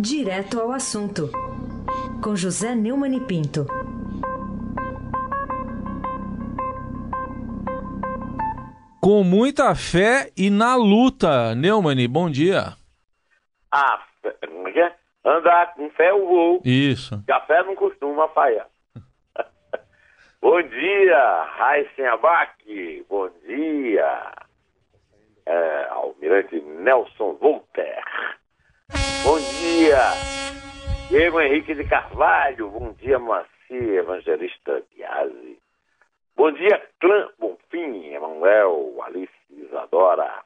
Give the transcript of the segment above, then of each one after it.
Direto ao assunto, com José Neumann e Pinto. Com muita fé e na luta, Neumann, bom dia. Ah, é é? Andar com fé eu vou. Isso. Café não costuma falhar. bom dia, Raíssen Abac. Bom dia, é, Almirante Nelson Volter. Bom dia, Diego Henrique de Carvalho. Bom dia, Moacir Evangelista Biasi. Bom dia, Clã Bonfim, Emanuel, Alice Isadora.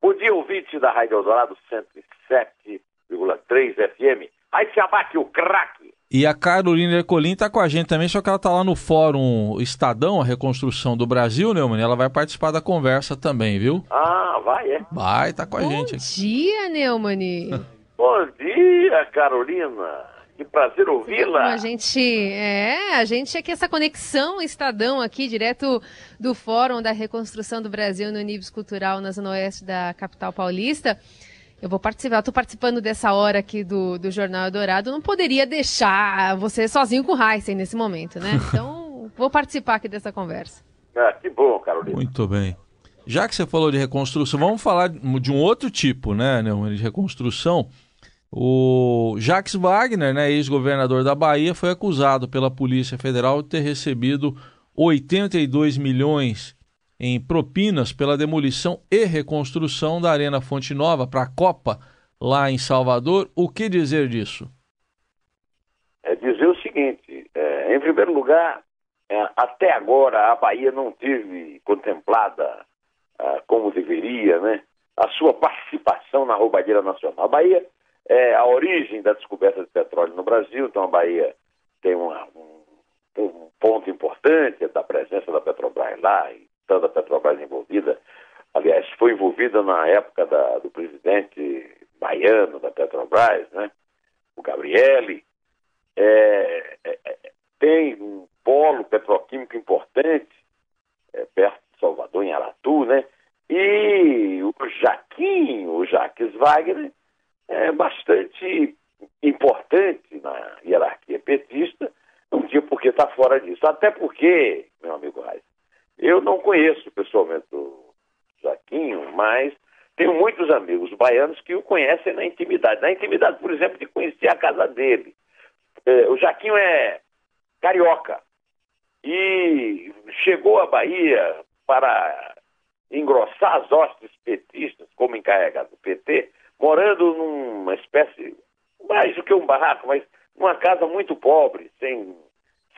Bom dia, ouvinte da Rádio Eldorado 107,3 FM. Aí se abate o craque. E a Carolina Ercolim está com a gente também, só que ela está lá no Fórum Estadão, a Reconstrução do Brasil, Neumann. Ela vai participar da conversa também, viu? Ah, vai, é? Vai, tá com a Bom gente. dia, Neumann. Bom dia, Carolina. Que prazer ouvi-la. a gente é, a gente aqui essa conexão Estadão aqui direto do Fórum da Reconstrução do Brasil no Nibs Cultural na zona oeste da capital paulista. Eu vou participar, estou participando dessa hora aqui do, do Jornal Dourado. Não poderia deixar você sozinho com o Heisen nesse momento, né? Então, vou participar aqui dessa conversa. Ah, que bom, Carolina. Muito bem. Já que você falou de reconstrução, vamos falar de um outro tipo, né, de reconstrução. O Jacques Wagner, né, ex-governador da Bahia, foi acusado pela Polícia Federal de ter recebido 82 milhões em propinas pela demolição e reconstrução da Arena Fonte Nova para a Copa lá em Salvador. O que dizer disso? É dizer o seguinte: é, em primeiro lugar, é, até agora a Bahia não teve contemplada ah, como deveria, né, a sua participação na roubalheira nacional. A Bahia é a origem da descoberta de petróleo no Brasil, então a Bahia tem uma- um, um ponto importante da presença da Petrobras lá, e toda a Petrobras envolvida. Aliás, foi envolvida na época da- do presidente baiano da Petrobras, né, o Gabriele. É, é, é, tem um polo petroquímico importante é, perto Salvador, em Aratu, né? E o Jaquinho, o Jaques Wagner, é bastante importante na hierarquia petista, não tinha por que estar fora disso. Até porque, meu amigo Reis, eu não conheço pessoalmente o Jaquinho, mas tenho muitos amigos baianos que o conhecem na intimidade. Na intimidade, por exemplo, de conhecer a casa dele. É, o Jaquinho é carioca e chegou à Bahia para engrossar as hostes petistas como encarregado do PT, morando numa espécie, mais do que um barraco, mas numa casa muito pobre, sem,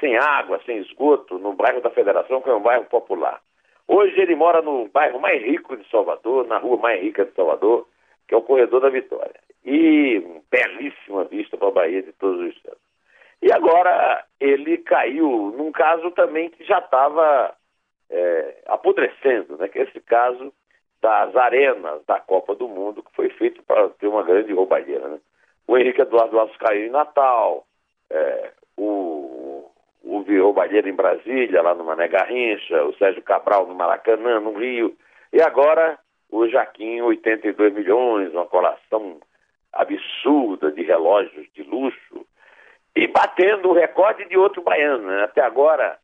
sem água, sem esgoto, no bairro da Federação, que é um bairro popular. Hoje ele mora no bairro mais rico de Salvador, na rua mais rica de Salvador, que é o Corredor da Vitória. E belíssima vista para a Bahia de todos os santos. E agora ele caiu num caso também que já estava é, apodrecendo, né? que é esse caso das arenas da Copa do Mundo, que foi feito para ter uma grande roubalheira. Né? O Henrique Eduardo Alves caiu em Natal, é, o, o roubalheira em Brasília, lá no Mané Garrincha, o Sérgio Cabral no Maracanã, no Rio, e agora o Jaquim, 82 milhões, uma colação absurda de relógios de luxo, e batendo o recorde de outro baiano. Né? Até agora,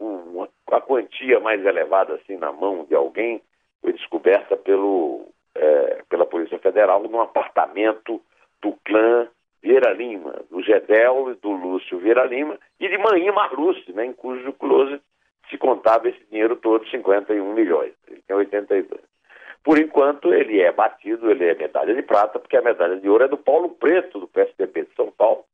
uma, a quantia mais elevada assim na mão de alguém foi descoberta pelo, é, pela Polícia Federal num apartamento do clã Vieira Lima, do Gedel e do Lúcio Vieira Lima, e de Manhã Marluce, né, em cujo closet se contava esse dinheiro todo, 51 milhões. Ele tem 82. Por enquanto, ele é batido, ele é medalha de prata, porque a medalha de ouro é do Paulo Preto, do PSDB de São Paulo.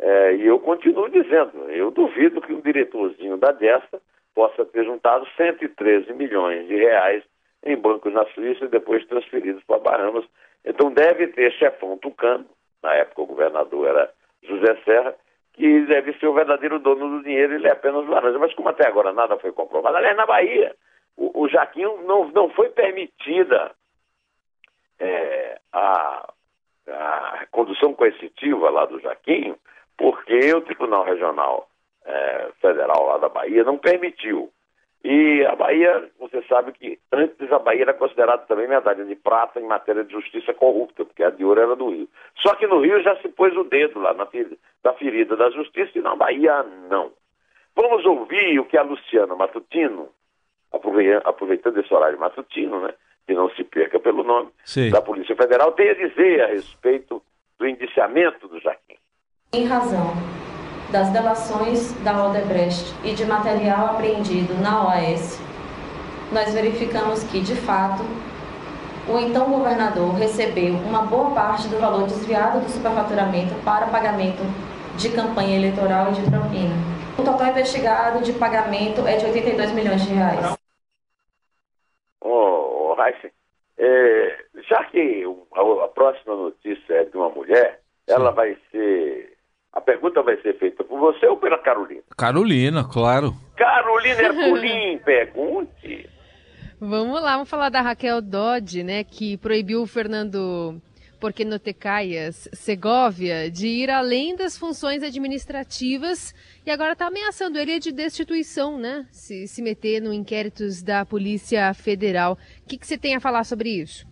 É, e eu continuo dizendo, eu duvido que um diretorzinho da desta possa ter juntado 113 milhões de reais em bancos na Suíça e depois transferidos para Bahamas. Então deve ter chefão tucano, na época o governador era José Serra, que deve ser o verdadeiro dono do dinheiro, ele é apenas laranja. Mas como até agora nada foi comprovado, aliás, na Bahia, o, o Jaquinho não, não foi permitida é, a, a condução coercitiva lá do Jaquinho, porque o Tribunal Regional é, Federal lá da Bahia não permitiu. E a Bahia, você sabe que antes a Bahia era considerada também medalha de prata em matéria de justiça corrupta, porque a de ouro era do Rio. Só que no Rio já se pôs o dedo lá na da ferida da justiça e na Bahia não. Vamos ouvir o que a Luciana Matutino, aproveitando esse horário matutino, né, que não se perca pelo nome, Sim. da Polícia Federal, tem a dizer a respeito do indiciamento do Jaquim. Em razão das delações da Odebrecht e de material apreendido na OAS, nós verificamos que, de fato, o então governador recebeu uma boa parte do valor desviado do superfaturamento para pagamento de campanha eleitoral e de propina. O total investigado de pagamento é de 82 milhões de reais. Ô, oh, Raíssa, é, já que a, a, próxima notícia é de uma mulher, Sim. ela vai ser a pergunta vai ser feita por você ou pela Carolina? Carolina, claro. Carolina Herculin, pergunte. Vamos lá, vamos falar da Raquel Dodge, né, que proibiu o Fernando Porquenotecaias Segovia de ir além das funções administrativas e agora está ameaçando ele de destituição, né? Se, se meter no inquéritos da Polícia Federal. O que, que você tem a falar sobre isso?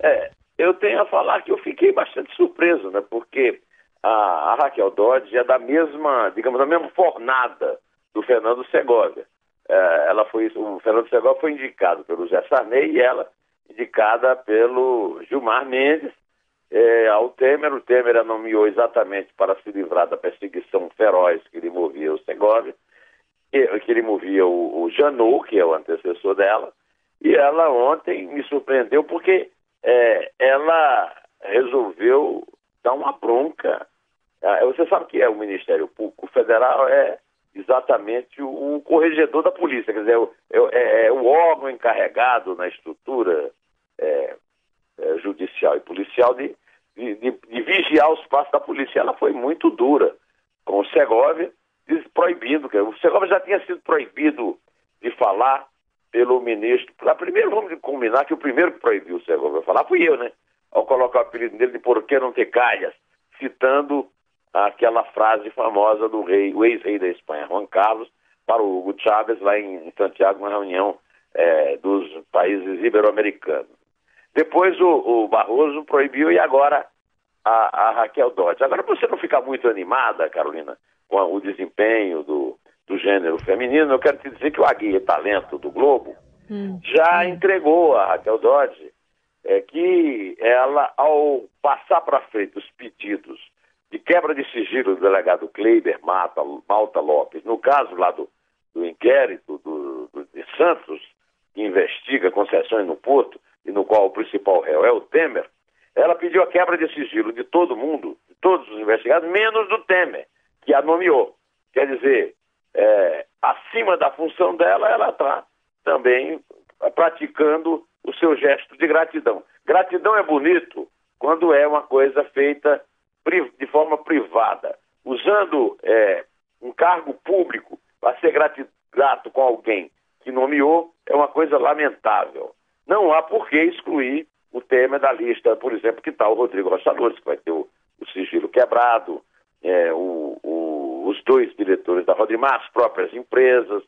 É, eu tenho a falar que eu fiquei bastante surpreso, né? Porque a, a Raquel Dodge é da mesma, digamos, da mesma fornada do Fernando Segovia. É, ela foi, o Fernando Segovia foi indicado pelo Zé Sarney e ela indicada pelo Gilmar Mendes é, ao Temer. O Temer a nomeou exatamente para se livrar da perseguição feroz que lhe movia o Segovia, que, que lhe movia o, o Janot, que é o antecessor dela. E ela ontem me surpreendeu porque é, ela resolveu dar uma bronca você sabe que é o Ministério Público Federal é exatamente o, corregedor da polícia, quer dizer, é, é, é o órgão encarregado na estrutura é, é, judicial e policial de, de, de, de, vigiar os passos da polícia. Ela foi muito dura com o Segovia, proibindo, que o Segovia já tinha sido proibido de falar pelo ministro. Primeiro vamos combinar que o primeiro que proibiu o Segovia falar fui eu, né? Ao colocar o apelido dele de por que não ter calhas, citando aquela frase famosa do rei, o ex-rei da Espanha, Juan Carlos, para o Hugo Chávez lá em Santiago, na reunião é, dos países ibero-americanos. Depois o, o, Barroso proibiu e agora a, a Raquel Dodge. Agora, para você não ficar muito animada, Carolina, com o desempenho do, do gênero feminino, eu quero te dizer que o Aguia Talento do Globo hum. já entregou a Raquel Dodge é, que ela, ao passar para frente os pedidos quebra de sigilo do delegado Kleiber Mata, Malta Lopes, no caso lá do, do inquérito do, do, de Santos, que investiga concessões no Porto, e no qual o principal réu é o Temer, ela pediu a quebra de sigilo de todo mundo, de todos os investigados, menos do Temer, que a nomeou. Quer dizer, é, acima da função dela, ela está também praticando o seu gesto de gratidão. Gratidão é bonito quando é uma coisa feita de forma privada, usando é, um cargo público para ser grato com alguém que nomeou, é uma coisa lamentável. Não há por que excluir o Temer da lista, por exemplo, que está o Rodrigo Rocha que vai ter o, o sigilo quebrado, é, o, o, os dois diretores da Rodrimar, as próprias empresas,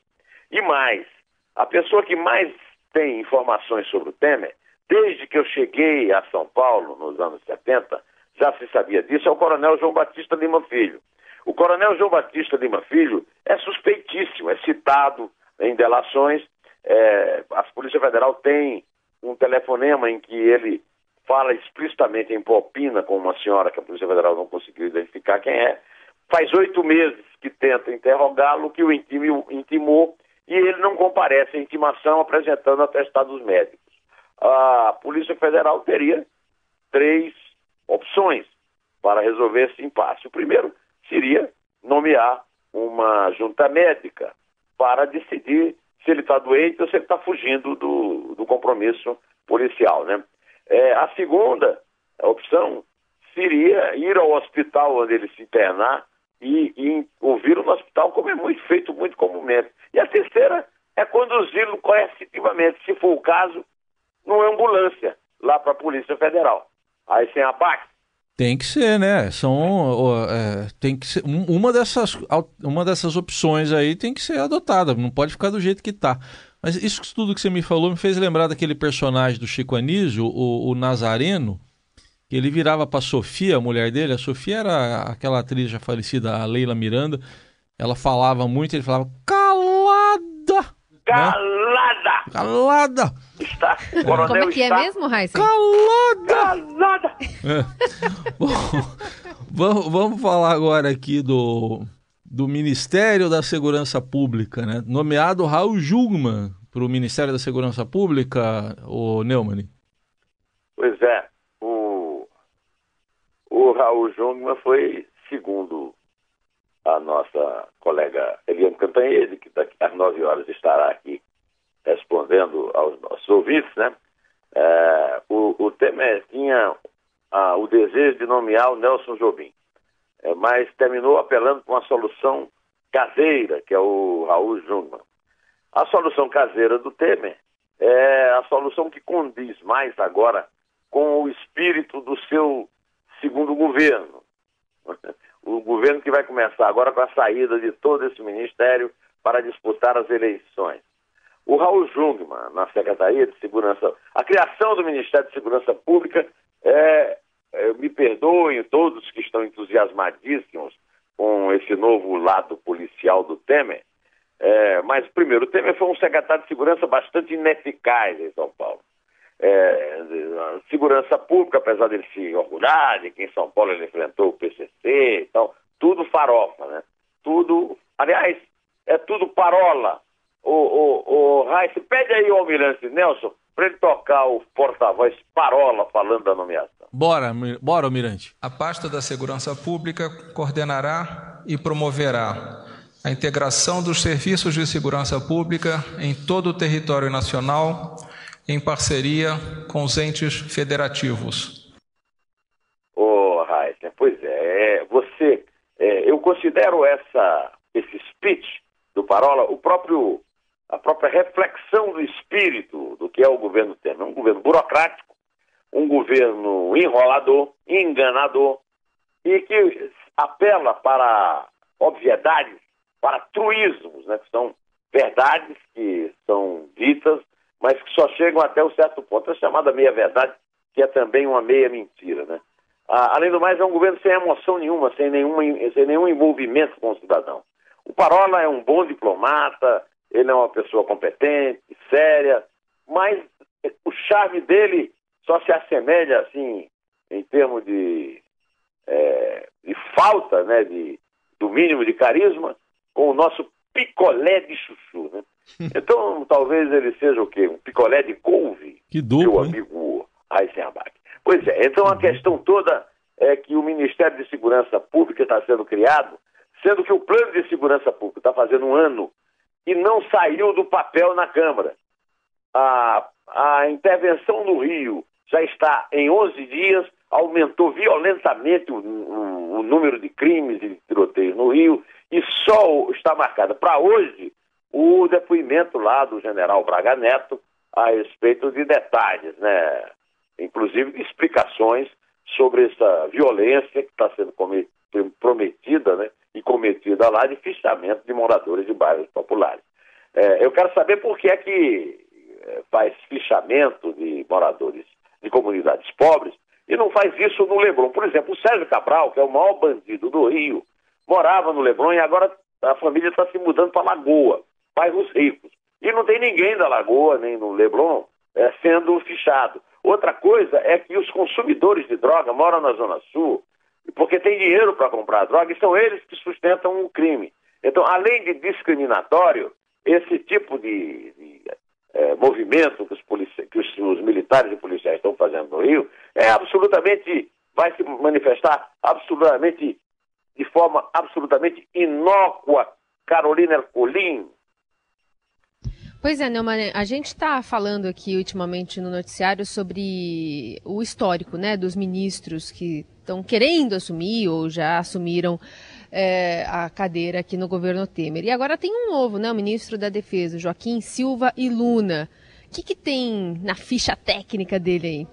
e mais. A pessoa que mais tem informações sobre o Temer, desde que eu cheguei a São Paulo, nos anos 70, já se sabia disso, é o coronel João Batista Lima Filho. O coronel João Batista Lima Filho é suspeitíssimo, é citado em delações. É, a Polícia Federal tem um telefonema em que ele fala explicitamente em propina com uma senhora que a Polícia Federal não conseguiu identificar quem é. Faz oito meses que tenta interrogá-lo, que o intimou, e ele não comparece à intimação apresentando atestados médicos. A Polícia Federal teria três opções para resolver esse impasse. O primeiro seria nomear uma junta médica para decidir se ele está doente ou se ele está fugindo do, do compromisso policial. Né? É, a segunda opção seria ir ao hospital onde ele se internar e, ouvir no hospital, como é muito feito muito comumente. E a terceira é conduzi-lo coercitivamente, se for o caso, numa ambulância, lá para a Polícia Federal. Aí sem abaque, Tem que ser, né? São, é, tem que ser uma dessas, uma dessas opções aí tem que ser adotada. Não pode ficar do jeito que está. Mas isso tudo que você me falou me fez lembrar daquele personagem do Chico Anísio, o, o Nazareno, que ele virava para Sofia, a mulher dele. A Sofia era aquela atriz já falecida, a Leila Miranda. Ela falava muito, ele falava calada. Calada! Né? Calada! Está, Coronel Como é que é está... é mesmo, Raíssa? Calada! Calada! É. Bom, vamos, vamos falar agora aqui do, do Ministério da Segurança Pública, né? Nomeado Raul Jungmann para o Ministério da Segurança Pública, o Neumann. Pois é, o, o Raul Jungmann foi, segundo a nossa colega Eliane Cantanhede, que daqui às nove horas estará aqui respondendo aos nossos ouvintes, né? É, o, o Temer tinha o desejo de nomear o Nelson Jobim, é, mas terminou apelando com a solução caseira, que é o Raul Jungmann. A solução caseira do Temer é a solução que condiz mais agora com o espírito do seu segundo governo. O governo que vai começar agora com a saída de todo esse ministério para disputar as eleições. O Raul Jungmann, na Secretaria de Segurança, a criação do Ministério de Segurança Pública, é, é, me perdoem todos que estão entusiasmadíssimos com esse novo lado policial do Temer, é, mas, primeiro, o Temer foi um secretário de segurança bastante ineficaz em São Paulo. É, segurança pública, apesar dele se orgulhar de que em São Paulo ele enfrentou o PCC e tal, tudo farofa, né? Tudo, aliás, é tudo parola o, o, o Raíssa, pede aí ao Almirante Nelson para ele tocar o porta-voz Parola falando da nomeação. Bora, bora, Almirante. A pasta da Segurança Pública coordenará e promoverá a integração dos serviços de segurança pública em todo o território nacional, em parceria com os entes federativos. Ô, oh, Raíssa, pois é, é você, é, eu considero essa, esse speech do Parola, o próprio a própria reflexão do espírito do que é o governo Temer. Um governo burocrático, um governo enrolador, enganador, e que apela para obviedades, para truísmos, né, que são verdades que são ditas, mas que só chegam até um certo ponto. É chamada meia-verdade, que é também uma meia-mentira. Né? Ah, além do mais, é um governo sem emoção nenhuma, sem, nenhuma, sem nenhum envolvimento com o cidadão. O Parola é um bom diplomata, ele é uma pessoa competente, séria, mas o charme dele só se assemelha, assim, em termos de, é, de falta, né, de, do mínimo de carisma, com o nosso picolé de chuchu, né? Então, talvez ele seja o quê? Um picolé de couve, que duplo, meu amigo Eisenbach. Pois é, então a questão toda é que o Ministério de Segurança Pública está sendo criado, sendo que o Plano de Segurança Pública está fazendo um ano e não saiu do papel na Câmara. A, a intervenção no Rio já está em 11 dias, aumentou violentamente o, o, o número de crimes e de tiroteios no Rio e só está marcada para hoje o depoimento lá do general Braga Neto a respeito de detalhes, né? inclusive de explicações sobre essa violência que está sendo prometida né? E cometida lá de fichamento de moradores de bairros populares. É, eu quero saber por que é que é, faz fichamento de moradores de comunidades pobres e não faz isso no Leblon. Por exemplo, o Sérgio Cabral, que é o maior bandido do Rio, morava no Leblon e agora a família está se mudando para Lagoa, bairros ricos. E não tem ninguém da Lagoa, nem no Leblon, é, sendo fichado. Outra coisa é que os consumidores de droga moram na Zona Sul, porque tem dinheiro para comprar droga e são eles que sustentam o crime. Então, além de discriminatório, esse tipo de, de é, movimento que, os, que os, os, militares e policiais estão fazendo no Rio é absolutamente, vai se manifestar absolutamente, de forma absolutamente inócua. Carolina Ercolim, Pois é, Neumann, a gente está falando aqui ultimamente no noticiário sobre o histórico né, dos ministros que estão querendo assumir ou já assumiram é, a cadeira aqui no governo Temer. E agora tem um novo, né, o ministro da Defesa, Joaquim Silva e Luna. O que, que tem na ficha técnica dele aí?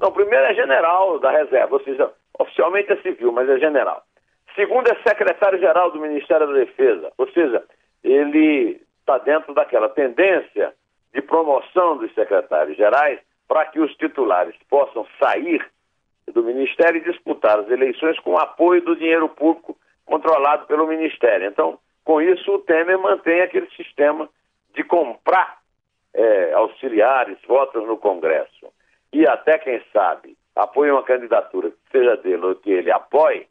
Não, primeiro é general da reserva, ou seja, Oficialmente é civil, mas é general. Segundo é secretário-geral do Ministério da Defesa, ou seja, ele está dentro daquela tendência de promoção dos secretários gerais para que os titulares possam sair do Ministério e disputar as eleições com o apoio do dinheiro público controlado pelo Ministério. Então, com isso, o Temer mantém aquele sistema de comprar é, auxiliares, votos no Congresso e até, quem sabe, apoia uma candidatura seja dele ou que ele apoie,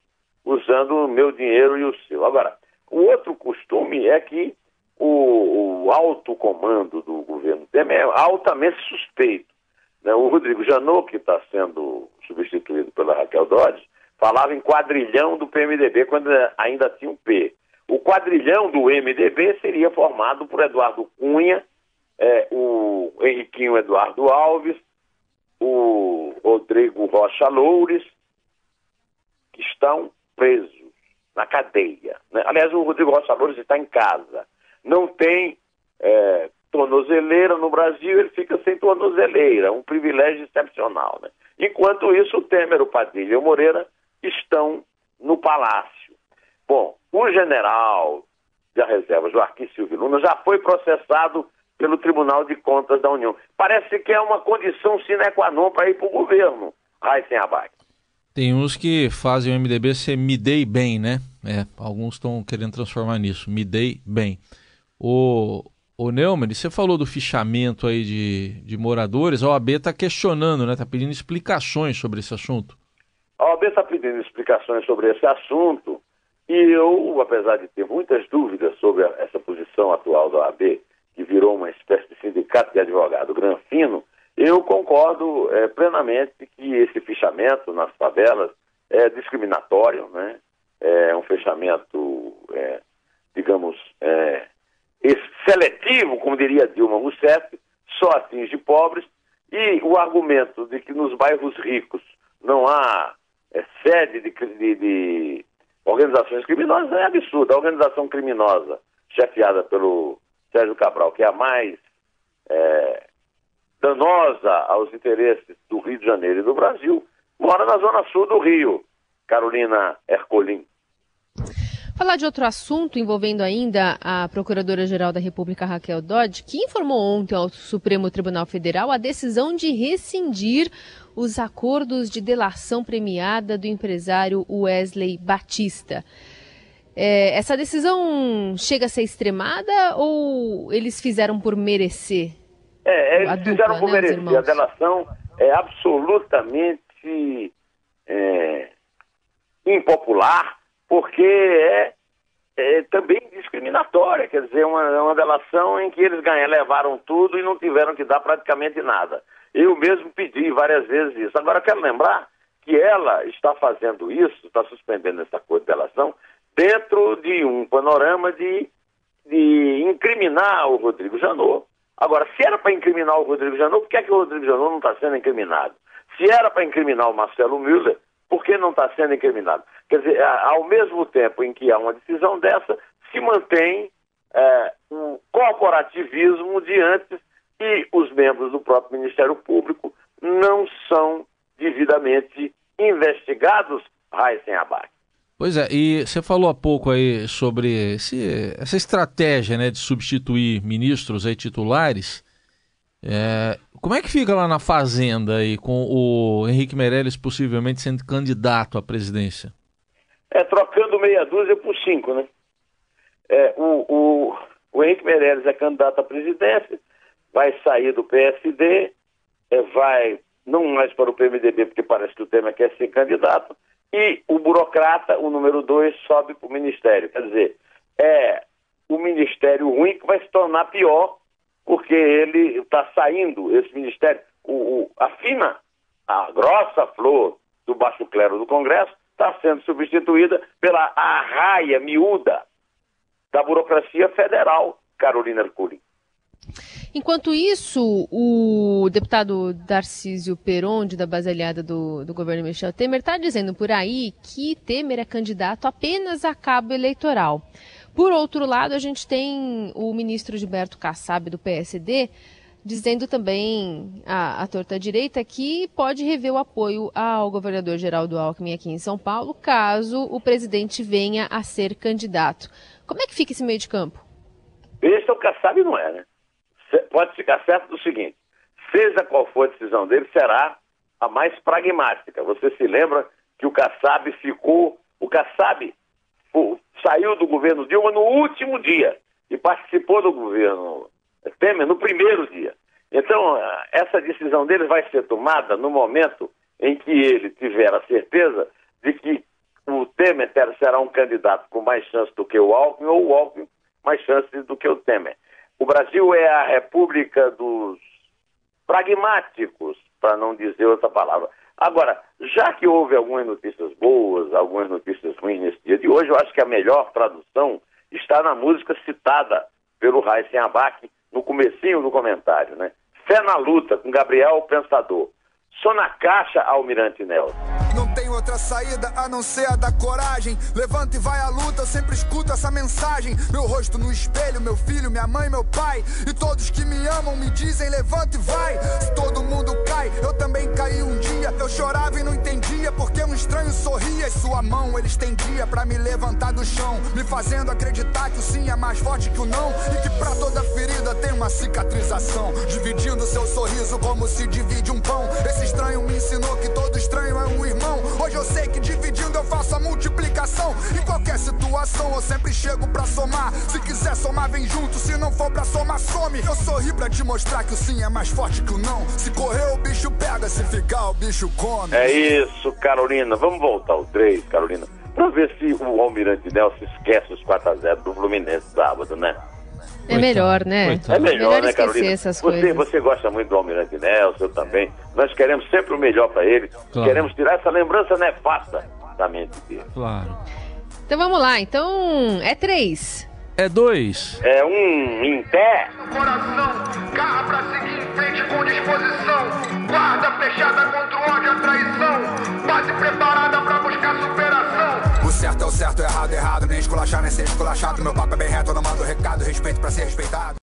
usando o meu dinheiro e o seu. Agora, o outro costume é que o, o alto comando do governo Temer é altamente suspeito. Né? O Rodrigo Janot, que está sendo substituído pela Raquel Dodge, falava em quadrilhão do PMDB quando ainda tinha um P. O quadrilhão do MDB seria formado por Eduardo Cunha, é, o Henriquinho Eduardo Alves, o Rodrigo Rocha Loures, que estão presos na cadeia. Né? Aliás, o Rodrigo Rocha Loures está em casa. Não tem é, tornozeleira no Brasil, ele fica sem tornozeleira, um privilégio excepcional. Né? Enquanto isso, o Temer, o Padilha e o Moreira estão no palácio. Bom, o general da reserva, Joaquim Silvio Luna, já foi processado pelo Tribunal de Contas da União. Parece que é uma condição sine qua non para ir para o governo, Raíssen Abac. Tem uns que fazem o MDB ser me dei bem, né? É, alguns estão querendo transformar nisso, me dei bem. O, o Neumann, você falou do fichamento aí de, de moradores, a OAB está questionando, né? Está pedindo explicações sobre esse assunto. A OAB está pedindo explicações sobre esse assunto e eu, apesar de ter muitas dúvidas sobre a, essa posição atual da OAB, que virou uma espécie de sindicato de advogado granfino, eu concordo é, plenamente que esse fichamento nas favelas é discriminatório, né? é um fechamento, é, digamos, é, seletivo, diria Dilma Rousseff, só atinge pobres, e o argumento de que nos bairros ricos não há é, sede de, de, de organizações criminosas é absurdo. A organização criminosa chefiada pelo Sérgio Cabral, que é a mais é, danosa aos interesses do Rio de Janeiro e do Brasil, mora na zona sul do Rio, Carolina Ercolim. Falar de outro assunto envolvendo ainda a Procuradora-Geral da República, Raquel Dodge, que informou ontem ao Supremo Tribunal Federal a decisão de rescindir os acordos de delação premiada do empresário Wesley Batista. É, essa decisão chega a ser extremada ou eles fizeram por merecer? É, eles dupla, fizeram por né, merecer. A delação é absolutamente é, impopular, porque é, é, também discriminatória, quer dizer, uma, uma delação em que eles ganham, levaram tudo e não tiveram que dar praticamente nada. Eu mesmo pedi várias vezes isso. Agora, quero lembrar que ela está fazendo isso, está suspendendo essa coisa de delação, dentro de um panorama de, de incriminar o Rodrigo Janot. Agora, se era para incriminar o Rodrigo Janot, por que, é que o Rodrigo Janot não está sendo incriminado? Se era para incriminar o Marcelo Müller, por que não está sendo incriminado? Quer dizer, ao mesmo tempo em que há uma decisão dessa, se mantém é, um corporativismo diante e os membros do próprio Ministério Público não são devidamente investigados, Raíssen Abac. Pois é, e você falou há pouco aí sobre esse, essa estratégia né, de substituir ministros aí titulares. É, como é que fica lá na Fazenda aí com o Henrique Meirelles possivelmente sendo candidato à presidência? É, trocando meia dúzia por cinco, né? É, o, o, o Henrique Meirelles é candidato à presidência, vai sair do PSD, é, vai não mais para o PMDB, porque parece que o Temer quer ser candidato, e o burocrata, o número dois, sobe para o ministério. Quer dizer, é o ministério ruim que vai se tornar pior, porque ele está saindo, esse ministério, o, o, a fina, a grossa flor do baixo clero do Congresso está sendo substituída pela arraia miúda da burocracia federal, Carolina Arcuri. Enquanto isso, o deputado Darcísio Peronde, da base aliada do, do governo Michel Temer, está dizendo por aí que Temer é candidato apenas a cabo eleitoral. Por outro lado, a gente tem o ministro Gilberto Kassab, do PSD, dizendo também a, torta direita que pode rever o apoio ao governador Geraldo Alckmin aqui em São Paulo, caso o presidente venha a ser candidato. Como é que fica esse meio de campo? Esse é o Kassab não é, né? Pode ficar certo do seguinte, seja qual for a decisão dele, será a mais pragmática. Você se lembra que o Kassab ficou, o Kassab saiu do governo Dilma no último dia e participou do governo Temer no primeiro dia. Então, essa decisão dele vai ser tomada no momento em que ele tiver a certeza de que o Temer será um candidato com mais chance do que o Alckmin ou o Alckmin mais chances do que o Temer. O Brasil é a república dos pragmáticos, para não dizer outra palavra. Agora, já que houve algumas notícias boas, algumas notícias ruins nesse dia de hoje, eu acho que a melhor tradução está na música citada pelo Raíssen Abac no comecinho do comentário, né? Fé na luta, com Gabriel Pensador. Só na caixa, Almirante Nelson. Outra saída a não ser a da coragem. Levanta e vai à luta, eu sempre escuto essa mensagem. Meu rosto no espelho, meu filho, minha mãe, meu pai. E todos que me amam me dizem: levanta e vai. Se todo mundo cai, eu também caí um dia. Eu chorava e não entendia porque um estranho sorria. E sua mão ele estendia para me levantar do chão. Me fazendo acreditar que o sim é mais forte que o não. E que pra toda ferida tem uma cicatrização. Dividindo seu sorriso como se divide um pão. Esse estranho me ensinou que todo estranho é um irmão. Hoje eu sei que dividindo eu faço a multiplicação. Em qualquer situação eu sempre chego pra somar. Se quiser somar, vem junto. Se não for pra somar, some. Eu sorri pra te mostrar que o sim é mais forte que o não. Se correr, o bicho pega. Se ficar, o bicho come. É isso, Carolina. Vamos voltar ao 3, Carolina. Pra ver se o Almirante Nelson esquece os 4x0 do Fluminense sábado, né? É melhor, né? Coitado. É melhor, melhor né, Carolina? Essas você, coisas. você gosta muito do Almirante Nelson, eu também. Nós queremos sempre o melhor para ele. Claro. Queremos tirar essa lembrança nefasta da mente dele. Claro. Então vamos lá. Então é três. É dois. É um em pé. Coração, garra pra seguir em frente com disposição. Guarda fechada contra o ódio e a traição. Base preparada pra buscar superação. O certo é o certo, errado é errado. Nem esculachar, nem ser esculachado. Meu papo é bem reto, eu não mando recado. Respeito pra ser respeitado.